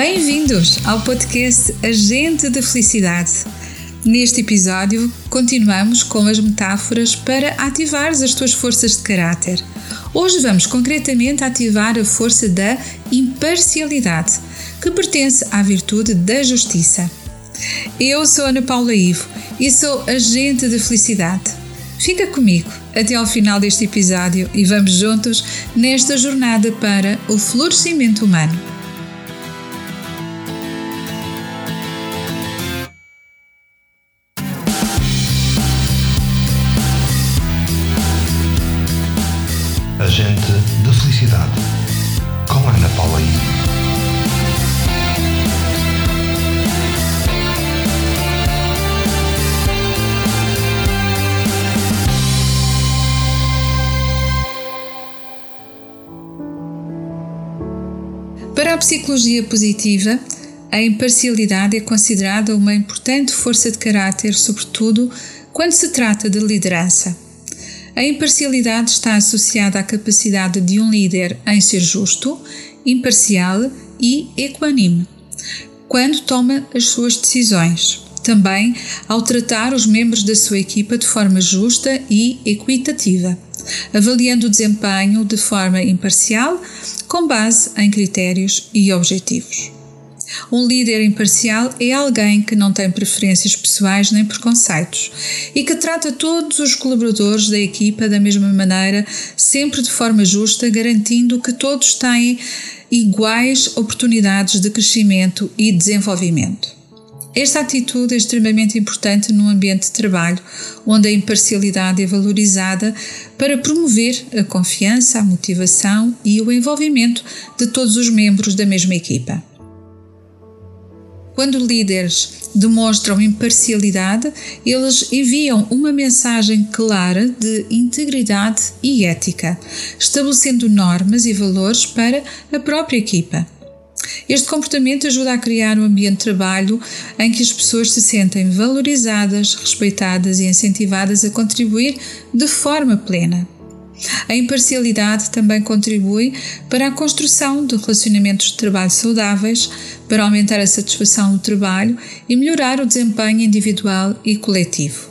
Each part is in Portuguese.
Bem-vindos ao podcast Agente da Felicidade. Neste episódio, continuamos com as metáforas para ativar as tuas forças de caráter. Hoje vamos concretamente ativar a força da imparcialidade, que pertence à virtude da justiça. Eu sou Ana Paula Ivo e sou agente da felicidade. Fica comigo até ao final deste episódio e vamos juntos nesta jornada para o florescimento humano. Felicidade, com Ana Paula I. Para a psicologia positiva, a imparcialidade é considerada uma importante força de caráter, sobretudo quando se trata de liderança. A imparcialidade está associada à capacidade de um líder em ser justo, imparcial e equanime quando toma as suas decisões. Também ao tratar os membros da sua equipa de forma justa e equitativa, avaliando o desempenho de forma imparcial com base em critérios e objetivos. Um líder imparcial é alguém que não tem preferências pessoais nem preconceitos e que trata todos os colaboradores da equipa da mesma maneira, sempre de forma justa, garantindo que todos têm iguais oportunidades de crescimento e desenvolvimento. Esta atitude é extremamente importante num ambiente de trabalho onde a imparcialidade é valorizada para promover a confiança, a motivação e o envolvimento de todos os membros da mesma equipa. Quando líderes demonstram imparcialidade, eles enviam uma mensagem clara de integridade e ética, estabelecendo normas e valores para a própria equipa. Este comportamento ajuda a criar um ambiente de trabalho em que as pessoas se sentem valorizadas, respeitadas e incentivadas a contribuir de forma plena. A imparcialidade também contribui para a construção de relacionamentos de trabalho saudáveis, para aumentar a satisfação do trabalho e melhorar o desempenho individual e coletivo.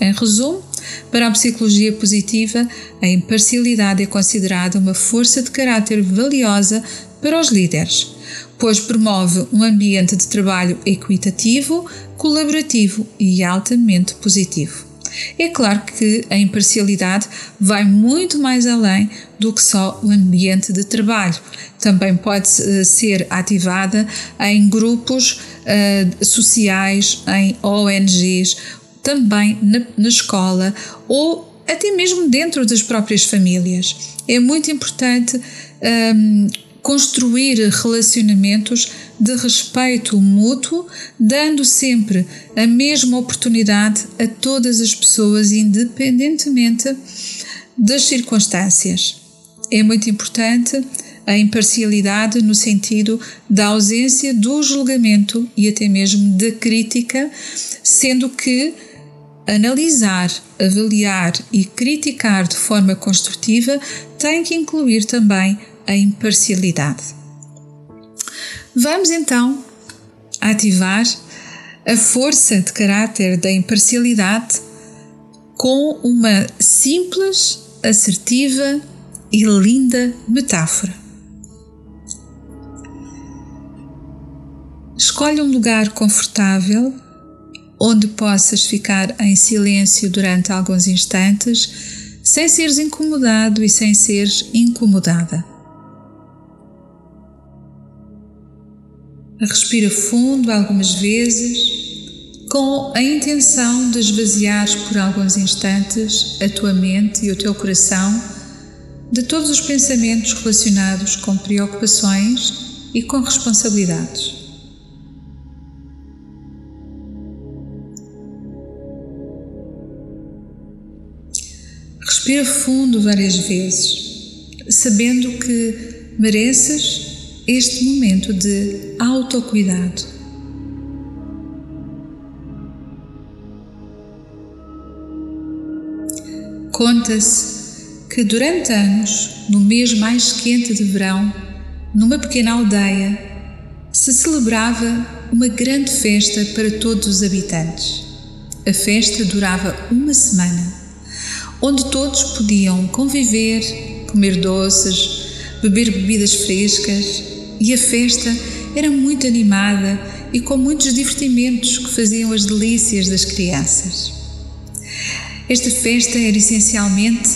Em resumo, para a psicologia positiva, a imparcialidade é considerada uma força de caráter valiosa para os líderes, pois promove um ambiente de trabalho equitativo, colaborativo e altamente positivo. É claro que a imparcialidade vai muito mais além do que só o ambiente de trabalho. Também pode uh, ser ativada em grupos uh, sociais, em ONGs, também na, na escola ou até mesmo dentro das próprias famílias. É muito importante um, ehm, construir relacionamentos de respeito mútuo, dando sempre a mesma oportunidade a todas as pessoas, independentemente das circunstâncias. É muito importante a imparcialidade no sentido da ausência do julgamento e até mesmo da crítica, sendo que analisar, avaliar e criticar de forma construtiva tem que incluir também a imparcialidade. Vamos então ativar a força de caráter da imparcialidade com uma simples, assertiva e linda metáfora. Escolhe um lugar confortável onde possas ficar em silêncio durante alguns instantes, sem seres incomodado e sem seres incomodada. Respira fundo algumas vezes, com a intenção de esvaziar por alguns instantes a tua mente e o teu coração de todos os pensamentos relacionados com preocupações e com responsabilidades. Respira fundo várias vezes, sabendo que mereces este momento de autocuidado. Conta-se que durante anos, no mês mais quente de verão, numa pequena aldeia, se celebrava uma grande festa para todos os habitantes. A festa durava uma semana, onde todos podiam conviver, comer doces, beber bebidas frescas e a festa era muito animada e com muitos divertimentos que faziam as delícias das crianças. Esta festa era essencialmente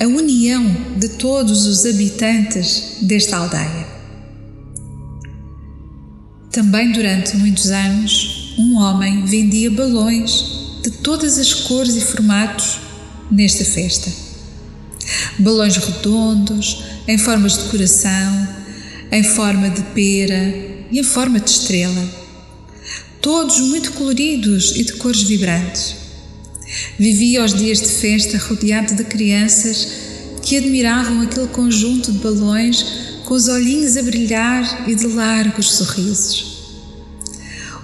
a união de todos os habitantes desta aldeia. Também durante muitos anos, um homem vendia balões de todas as cores e formatos nesta festa. Balões redondos, em formas de coração, em forma de pera e em forma de estrela. Todos muito coloridos e de cores vibrantes. Vivia os dias de festa rodeado de crianças que admiravam aquele conjunto de balões com os olhinhos a brilhar e de largos sorrisos.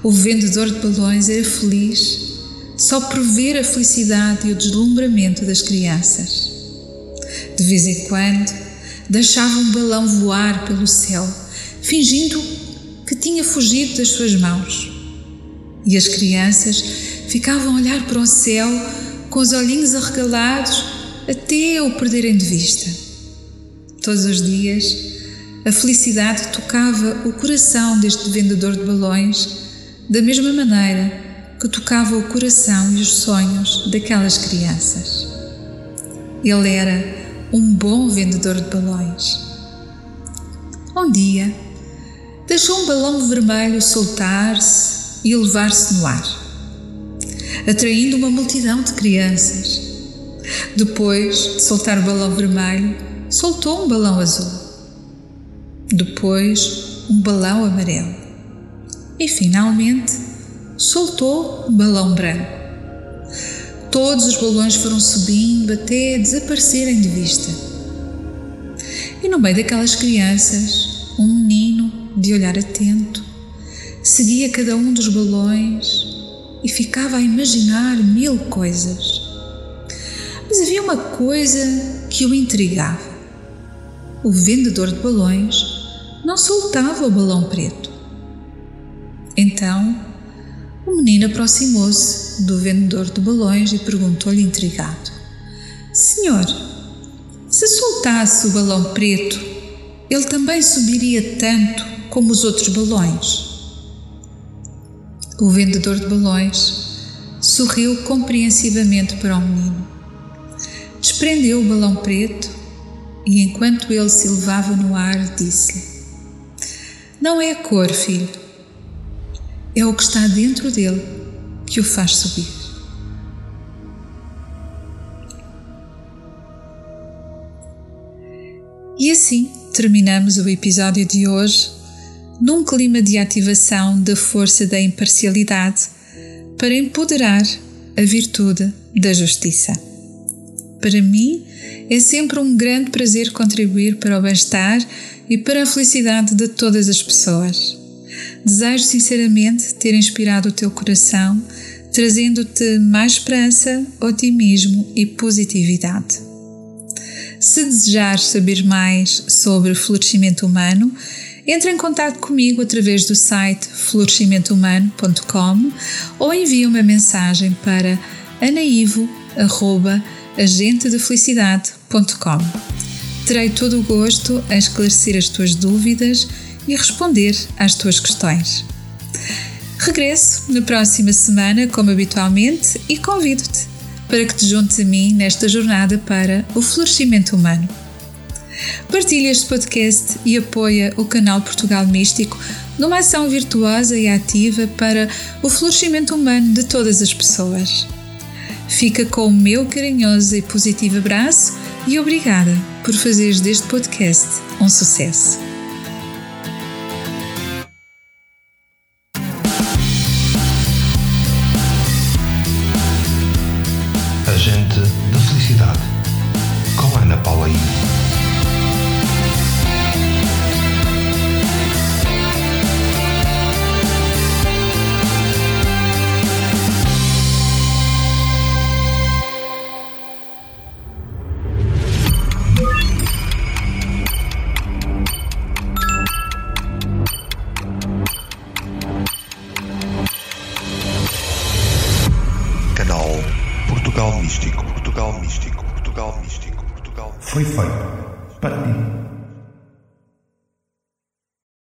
O vendedor de balões era feliz só por ver a felicidade e o deslumbramento das crianças. De vez em quando, deixava um balão voar pelo céu, fingindo que tinha fugido das suas mãos. E as crianças ficavam a olhar para o céu com os olhinhos arregalados até o perderem de vista. Todos os dias, a felicidade tocava o coração deste vendedor de balões da mesma maneira que tocava o coração e os sonhos daquelas crianças. Ele era um bom vendedor de balões. Um dia, deixou um balão vermelho soltar-se e elevar-se no ar, atraindo uma multidão de crianças. Depois de soltar o balão vermelho, soltou um balão azul. Depois, um balão amarelo. E finalmente, soltou um balão branco. Todos os balões foram subindo até desaparecerem de vista. E no meio daquelas crianças, um menino, de olhar atento, seguia cada um dos balões e ficava a imaginar mil coisas. Mas havia uma coisa que o intrigava. O vendedor de balões não soltava o balão preto. Então, o menino aproximou-se do vendedor de balões e perguntou-lhe intrigado: Senhor, se soltasse o balão preto, ele também subiria tanto como os outros balões? O vendedor de balões sorriu compreensivamente para o menino. Desprendeu o balão preto e, enquanto ele se elevava no ar, disse-lhe: Não é a cor, filho é o que está dentro dele que o faz subir. E assim terminamos o episódio de hoje num clima de ativação da força da imparcialidade para empoderar a virtude da justiça. Para mim, é sempre um grande prazer contribuir para o bem-estar e para a felicidade de todas as pessoas. Desejo sinceramente ter inspirado o teu coração, trazendo-te mais esperança, otimismo e positividade. Se desejares saber mais sobre florescimento humano, entre em contato comigo através do site florescimentohumano.com ou envia uma mensagem para anaivo.agentedefelicidade.com. Terei todo o gosto em esclarecer as tuas dúvidas e responder às tuas questões. Regresso na próxima semana, como habitualmente, e convido-te para que te juntes a mim nesta jornada para o florescimento humano. Partilha este podcast e apoia o canal Portugal Místico numa ação virtuosa e ativa para o florescimento humano de todas as pessoas. Fica com o meu carinhoso e positivo abraço e obrigada por fazeres deste podcast um sucesso. gente da Felicidade, com a Ana Paula Ivo. Foi feito para ti.